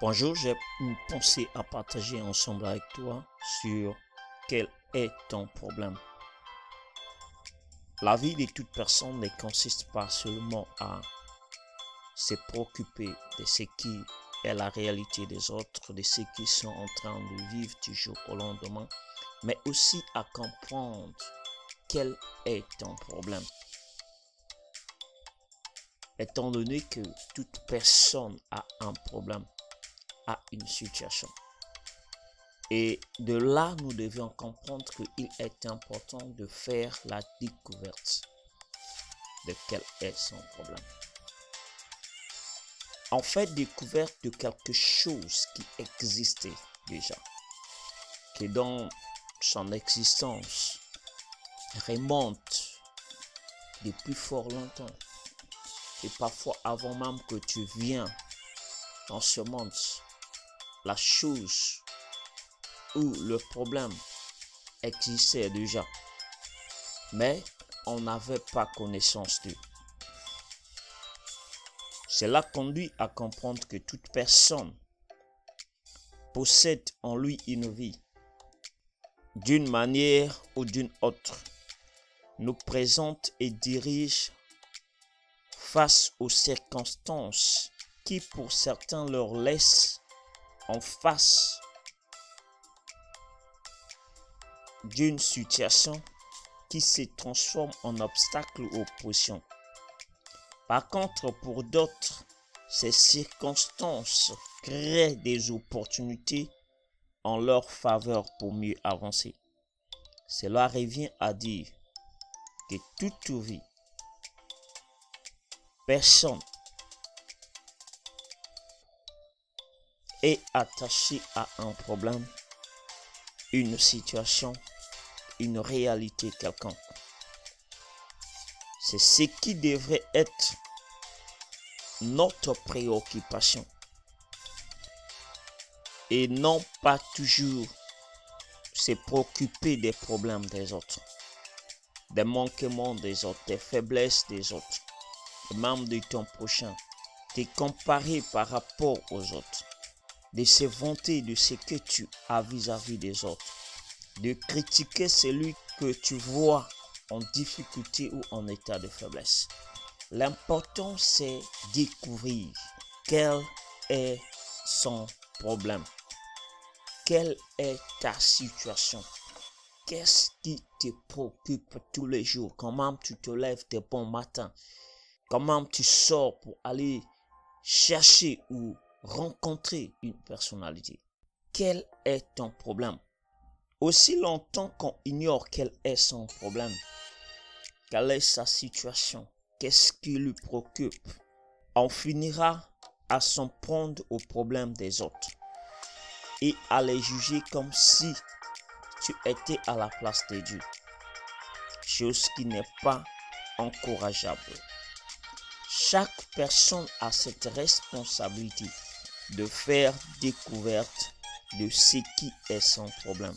Bonjour, j'ai une pensée à partager ensemble avec toi sur quel est ton problème. La vie de toute personne ne consiste pas seulement à se préoccuper de ce qui est la réalité des autres, de ceux qui sont en train de vivre du jour au lendemain, mais aussi à comprendre quel est ton problème. Étant donné que toute personne a un problème, a une situation. Et de là, nous devions comprendre qu'il est important de faire la découverte de quel est son problème. En fait, découverte de quelque chose qui existait déjà, qui dans son existence remonte depuis fort longtemps et parfois avant même que tu viens dans ce monde, la chose ou le problème existait déjà, mais on n'avait pas connaissance d'eux. Cela conduit à comprendre que toute personne possède en lui une vie, d'une manière ou d'une autre, nous présente et dirige face aux circonstances qui pour certains leur laissent en face d'une situation qui se transforme en obstacle ou opposition. Par contre, pour d'autres, ces circonstances créent des opportunités en leur faveur pour mieux avancer. Cela revient à dire que toute vie personne est attaché à un problème, une situation, une réalité quelconque. C'est ce qui devrait être notre préoccupation et non pas toujours se préoccuper des problèmes des autres, des manquements des autres, des faiblesses des autres membre de ton prochain, te comparer par rapport aux autres, de se vanter de ce que tu as vis-à-vis des autres, de critiquer celui que tu vois en difficulté ou en état de faiblesse. L'important, c'est découvrir quel est son problème. Quelle est ta situation? Qu'est-ce qui te préoccupe tous les jours? Comment tu te lèves de bon matin Comment tu sors pour aller chercher ou rencontrer une personnalité Quel est ton problème? Aussi longtemps qu'on ignore quel est son problème, quelle est sa situation, qu'est-ce qui lui préoccupe, on finira à s'en prendre aux problèmes des autres et à les juger comme si tu étais à la place de Dieu. Chose qui n'est pas encourageable. Chaque personne a cette responsabilité de faire découverte de ce qui est son problème.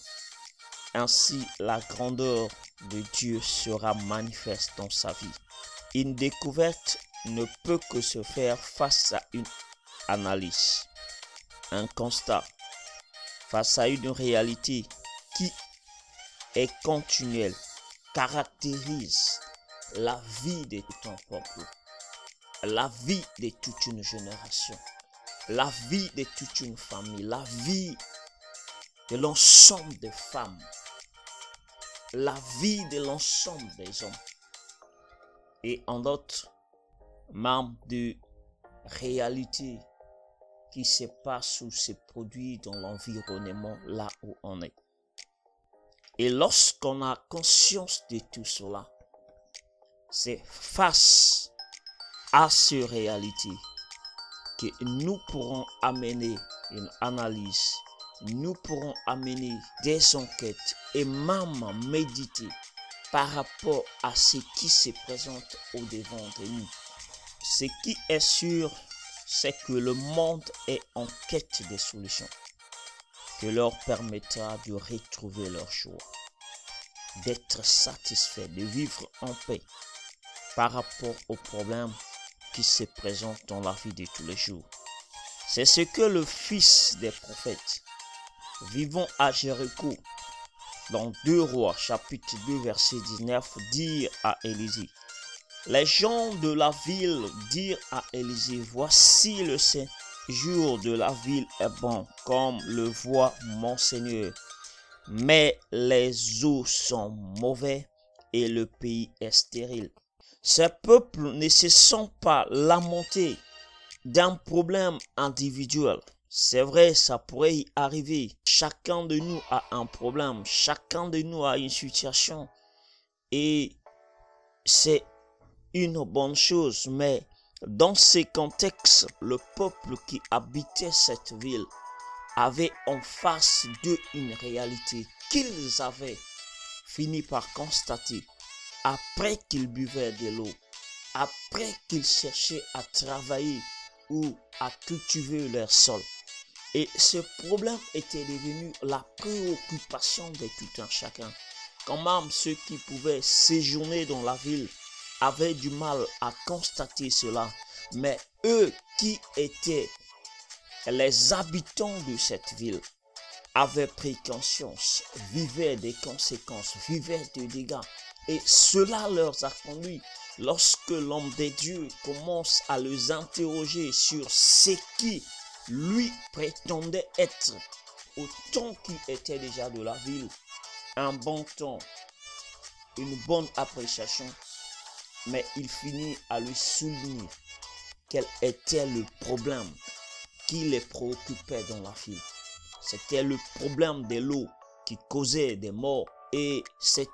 Ainsi, la grandeur de Dieu sera manifeste dans sa vie. Une découverte ne peut que se faire face à une analyse, un constat, face à une réalité qui est continuelle, caractérise la vie de ton peuple la vie de toute une génération, la vie de toute une famille, la vie de l'ensemble des femmes, la vie de l'ensemble des hommes et en d'autres membres de réalité qui se passe ou se produit dans l'environnement là où on est. Et lorsqu'on a conscience de tout cela, c'est face à ces réalités nous pourrons amener une analyse, nous pourrons amener des enquêtes et même méditer par rapport à ce qui se présente au devant de nous. Ce qui est sûr, c'est que le monde est en quête de solutions que leur permettra de retrouver leur joie, d'être satisfait, de vivre en paix par rapport aux problèmes qui se présente dans la vie de tous les jours. C'est ce que le fils des prophètes, vivant à Jéricho, dans 2 Rois chapitre 2 verset 19, dit à Élisée. Les gens de la ville dirent à Élisée, voici le séjour de la ville est bon, comme le voit mon Seigneur. Mais les eaux sont mauvais et le pays est stérile. Ces peuples ne se sont pas lamentés d'un problème individuel. C'est vrai, ça pourrait y arriver. Chacun de nous a un problème, chacun de nous a une situation. Et c'est une bonne chose, mais dans ces contextes, le peuple qui habitait cette ville avait en face d'eux une réalité qu'ils avaient fini par constater après qu'ils buvaient de l'eau, après qu'ils cherchaient à travailler ou à cultiver leur sol. Et ce problème était devenu la préoccupation de tout un chacun. Quand même ceux qui pouvaient séjourner dans la ville avaient du mal à constater cela. Mais eux qui étaient les habitants de cette ville avaient pris conscience, vivaient des conséquences, vivaient des dégâts. Et cela leur a conduit, lorsque l'homme des dieux commence à les interroger sur ce qui lui prétendait être, au temps qui était déjà de la ville, un bon temps, une bonne appréciation, mais il finit à lui souligner quel était le problème qui les préoccupait dans la ville. C'était le problème de l'eau qui causait des morts et cette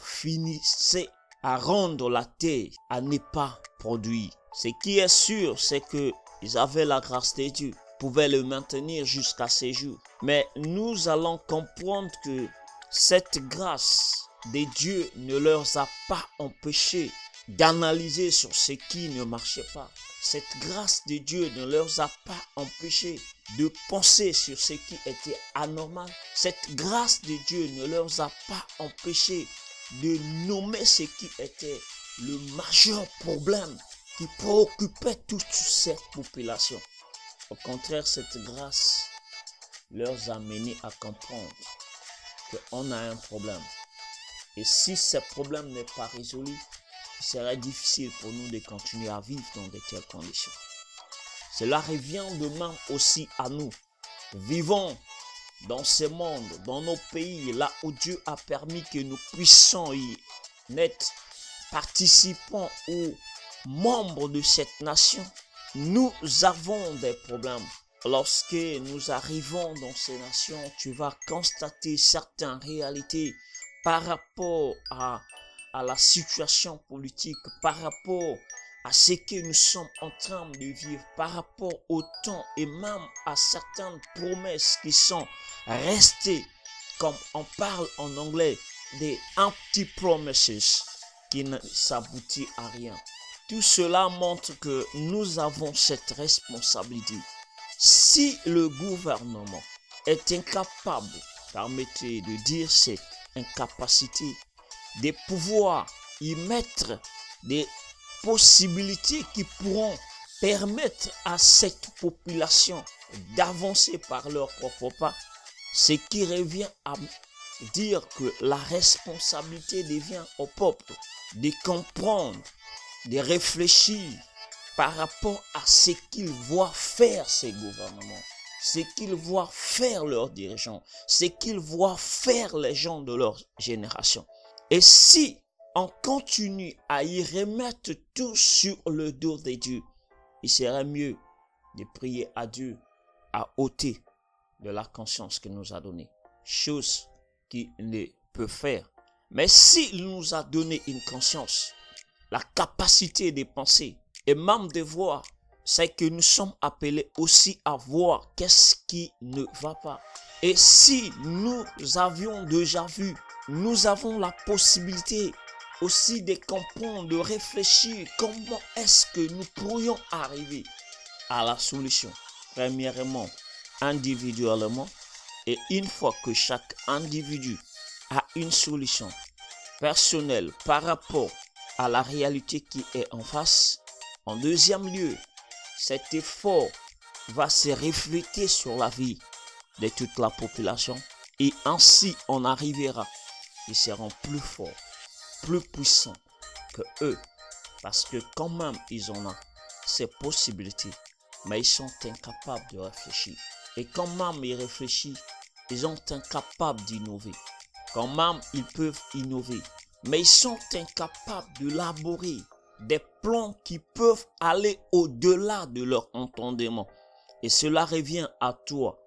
finissait à rendre la terre à ne pas produire. Ce qui est sûr, c'est que ils avaient la grâce de Dieu, pouvaient le maintenir jusqu'à ces jours. Mais nous allons comprendre que cette grâce de Dieu ne leur a pas empêché d'analyser sur ce qui ne marchait pas. Cette grâce de Dieu ne leur a pas empêché de penser sur ce qui était anormal. Cette grâce de Dieu ne leur a pas empêché de nommer ce qui était le majeur problème qui préoccupait toute cette population. Au contraire, cette grâce leur a mené à comprendre qu'on a un problème. Et si ce problème n'est pas résolu, serait difficile pour nous de continuer à vivre dans de telles conditions. Cela revient demain aussi à nous. Vivons dans ce monde, dans nos pays, là où Dieu a permis que nous puissions y être participants ou membres de cette nation. Nous avons des problèmes. Lorsque nous arrivons dans ces nations, tu vas constater certaines réalités par rapport à à la situation politique, par rapport à ce que nous sommes en train de vivre, par rapport au temps et même à certaines promesses qui sont restées, comme on parle en anglais, des empty promises qui ne s'aboutit à rien. Tout cela montre que nous avons cette responsabilité. Si le gouvernement est incapable, permettez de dire cette incapacité, de pouvoir y mettre des possibilités qui pourront permettre à cette population d'avancer par leur propre pas, ce qui revient à dire que la responsabilité devient au peuple de comprendre, de réfléchir par rapport à ce qu'ils voient faire ces gouvernements, ce qu'ils voient faire leurs dirigeants, ce qu'ils voient faire les gens de leur génération. Et si on continue à y remettre tout sur le dos de Dieu, il serait mieux de prier à Dieu à ôter de la conscience qu'il nous a donnée. Chose qu'il ne peut faire. Mais s'il nous a donné une conscience, la capacité de penser et même de voir, c'est que nous sommes appelés aussi à voir qu'est-ce qui ne va pas. Et si nous avions déjà vu nous avons la possibilité aussi de comprendre, de réfléchir comment est-ce que nous pourrions arriver à la solution. Premièrement, individuellement, et une fois que chaque individu a une solution personnelle par rapport à la réalité qui est en face, en deuxième lieu, cet effort va se refléter sur la vie de toute la population et ainsi on arrivera. Ils seront plus forts, plus puissants que eux parce que quand même ils ont ces possibilités, mais ils sont incapables de réfléchir. Et quand même ils réfléchissent, ils sont incapables d'innover. Quand même ils peuvent innover, mais ils sont incapables d'élaborer des plans qui peuvent aller au-delà de leur entendement. Et cela revient à toi,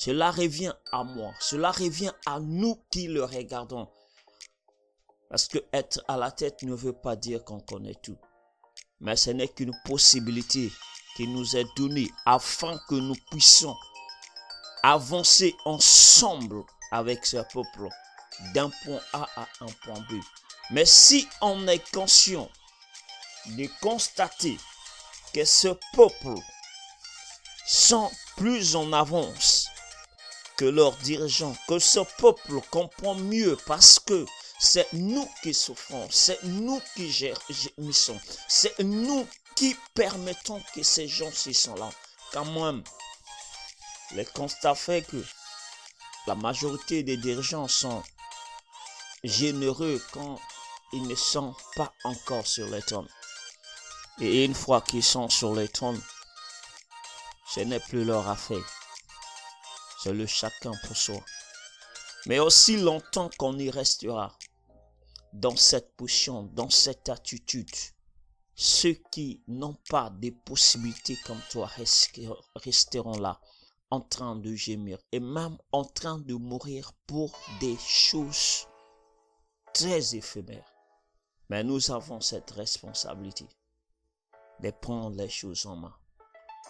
cela revient à moi, cela revient à nous qui le regardons. Parce que être à la tête ne veut pas dire qu'on connaît tout. Mais ce n'est qu'une possibilité qui nous est donnée afin que nous puissions avancer ensemble avec ce peuple d'un point A à un point B. Mais si on est conscient de constater que ce peuple sont plus en avance que leurs dirigeants, que ce peuple comprend mieux parce que c'est nous qui souffrons, c'est nous qui gémissons, c'est nous qui permettons que ces gens s'y sont là. Quand même, le constat fait que la majorité des dirigeants sont généreux quand ils ne sont pas encore sur les trônes. Et une fois qu'ils sont sur les trônes, ce n'est plus leur affaire. C'est le chacun pour soi. Mais aussi longtemps qu'on y restera, dans cette position, dans cette attitude. Ceux qui n'ont pas de possibilités comme toi resteront là en train de gémir et même en train de mourir pour des choses très éphémères. Mais nous avons cette responsabilité de prendre les choses en main,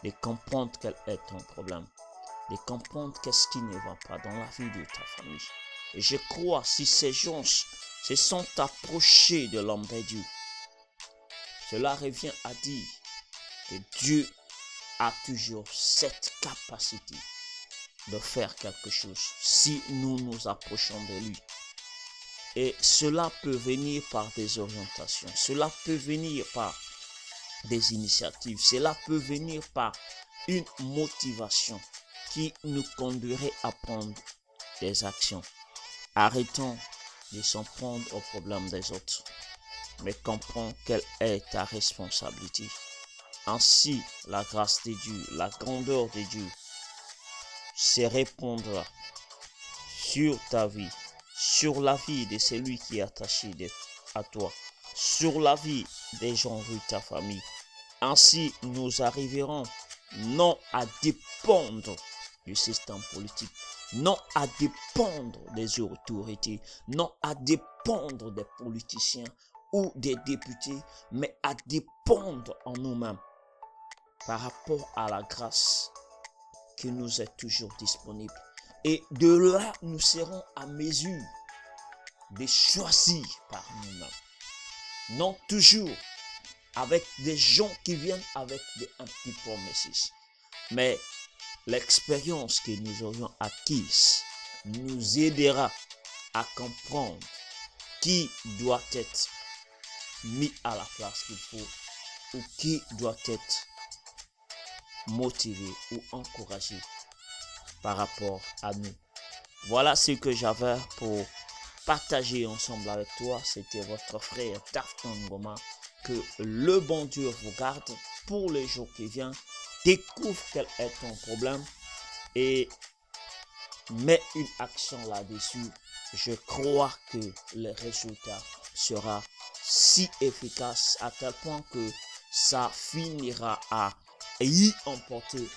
de comprendre quel est ton problème, de comprendre qu'est-ce qui ne va pas dans la vie de ta famille. Et je crois si ces gens se sont approchés de l'homme de Dieu. Cela revient à dire que Dieu a toujours cette capacité de faire quelque chose si nous nous approchons de lui. Et cela peut venir par des orientations, cela peut venir par des initiatives, cela peut venir par une motivation qui nous conduirait à prendre des actions. Arrêtons de s'en prendre aux problèmes des autres, mais comprends quelle est ta responsabilité. Ainsi, la grâce de Dieu, la grandeur de Dieu se répondra sur ta vie, sur la vie de celui qui est attaché à toi, sur la vie des gens de ta famille. Ainsi, nous arriverons non à dépendre du système politique, non à dépendre des autorités, non à dépendre des politiciens ou des députés, mais à dépendre en nous-mêmes par rapport à la grâce qui nous est toujours disponible. Et de là, nous serons à mesure de choisir par nous-mêmes. Non toujours avec des gens qui viennent avec des anti-promesses, mais l'expérience que nous aurions acquise nous aidera à comprendre qui doit être mis à la place qu'il faut ou qui doit être motivé ou encouragé par rapport à nous. Voilà ce que j'avais pour partager ensemble avec toi. C'était votre frère Tafton Goma. Que le bon Dieu vous garde pour les jours qui viennent découvre quel est ton problème et mets une action là-dessus. Je crois que le résultat sera si efficace à tel point que ça finira à y emporter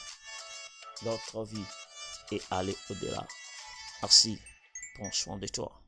notre vie et aller au-delà. Merci. Prends soin de toi.